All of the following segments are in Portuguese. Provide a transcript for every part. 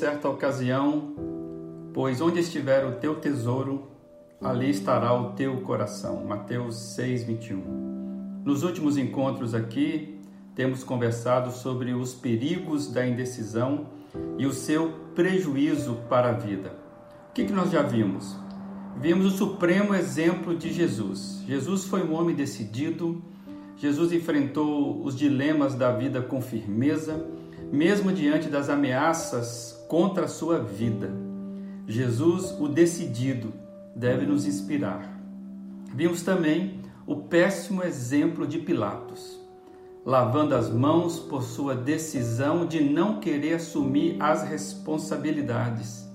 certa ocasião: Pois onde estiver o teu tesouro, ali estará o teu coração. Mateus 6, 21. Nos últimos encontros aqui, temos conversado sobre os perigos da indecisão e o seu prejuízo para a vida. O que, que nós já vimos? Vimos o supremo exemplo de Jesus. Jesus foi um homem decidido, Jesus enfrentou os dilemas da vida com firmeza, mesmo diante das ameaças contra a sua vida. Jesus, o decidido, deve nos inspirar. Vimos também o péssimo exemplo de Pilatos, lavando as mãos por sua decisão de não querer assumir as responsabilidades.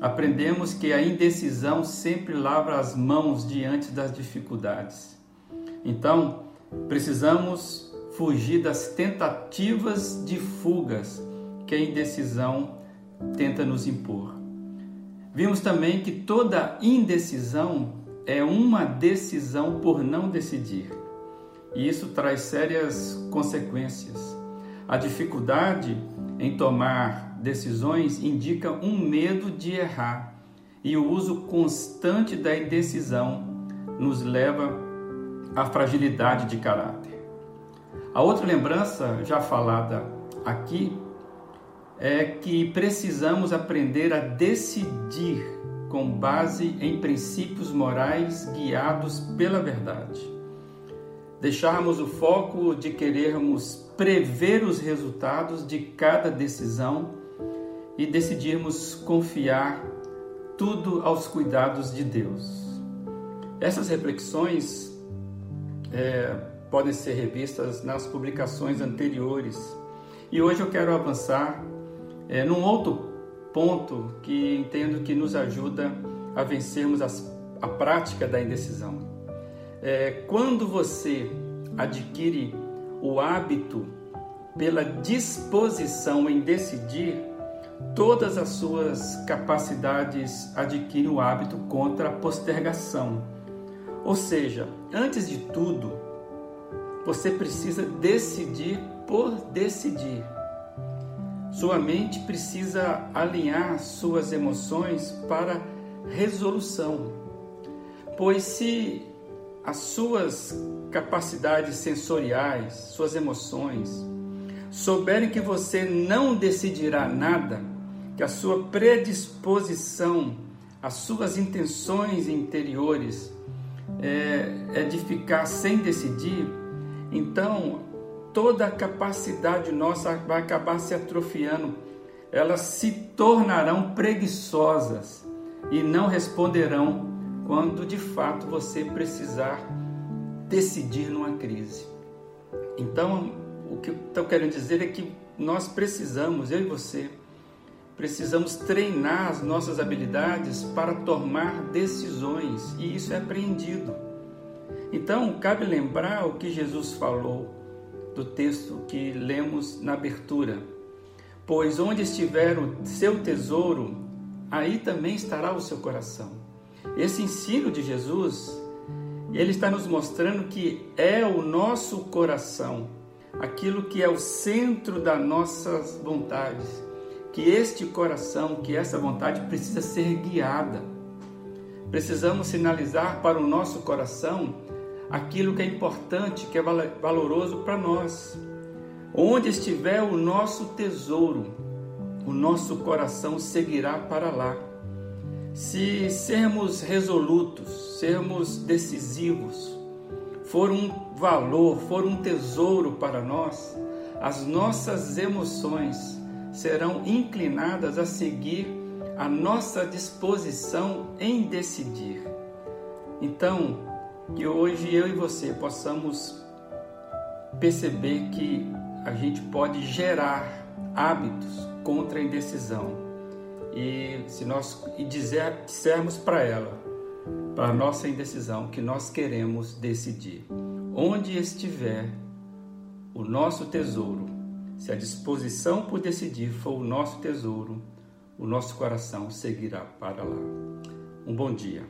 Aprendemos que a indecisão sempre lava as mãos diante das dificuldades. Então, precisamos fugir das tentativas de fugas que a indecisão tenta nos impor. Vimos também que toda indecisão é uma decisão por não decidir. E isso traz sérias consequências. A dificuldade em tomar decisões indica um medo de errar, e o uso constante da indecisão nos leva à fragilidade de caráter. A outra lembrança já falada aqui é que precisamos aprender a decidir com base em princípios morais guiados pela verdade. Deixarmos o foco de querermos prever os resultados de cada decisão e decidirmos confiar tudo aos cuidados de Deus. Essas reflexões é, podem ser revistas nas publicações anteriores e hoje eu quero avançar é, num outro ponto que entendo que nos ajuda a vencermos as, a prática da indecisão. É, quando você adquire o hábito pela disposição em decidir, todas as suas capacidades adquirem o hábito contra a postergação. Ou seja, antes de tudo, você precisa decidir por decidir. Sua mente precisa alinhar suas emoções para resolução. Pois se as suas capacidades sensoriais, suas emoções, souberem que você não decidirá nada, que a sua predisposição, as suas intenções interiores é, é de ficar sem decidir, então toda a capacidade nossa vai acabar se atrofiando. Elas se tornarão preguiçosas e não responderão quando de fato você precisar decidir numa crise. Então, o que eu estou querendo dizer é que nós precisamos, eu e você, precisamos treinar as nossas habilidades para tomar decisões e isso é aprendido. Então, cabe lembrar o que Jesus falou do texto que lemos na abertura. Pois onde estiver o seu tesouro, aí também estará o seu coração. Esse ensino de Jesus, ele está nos mostrando que é o nosso coração, aquilo que é o centro das nossas vontades, que este coração, que essa vontade precisa ser guiada. Precisamos sinalizar para o nosso coração aquilo que é importante, que é valoroso para nós. Onde estiver o nosso tesouro, o nosso coração seguirá para lá. Se sermos resolutos, sermos decisivos, for um valor, for um tesouro para nós, as nossas emoções serão inclinadas a seguir a nossa disposição em decidir. Então, que hoje eu e você possamos perceber que a gente pode gerar hábitos contra a indecisão. E se nós e dizer, dissermos para ela, para a nossa indecisão, que nós queremos decidir. Onde estiver o nosso tesouro, se a disposição por decidir for o nosso tesouro, o nosso coração seguirá para lá. Um bom dia.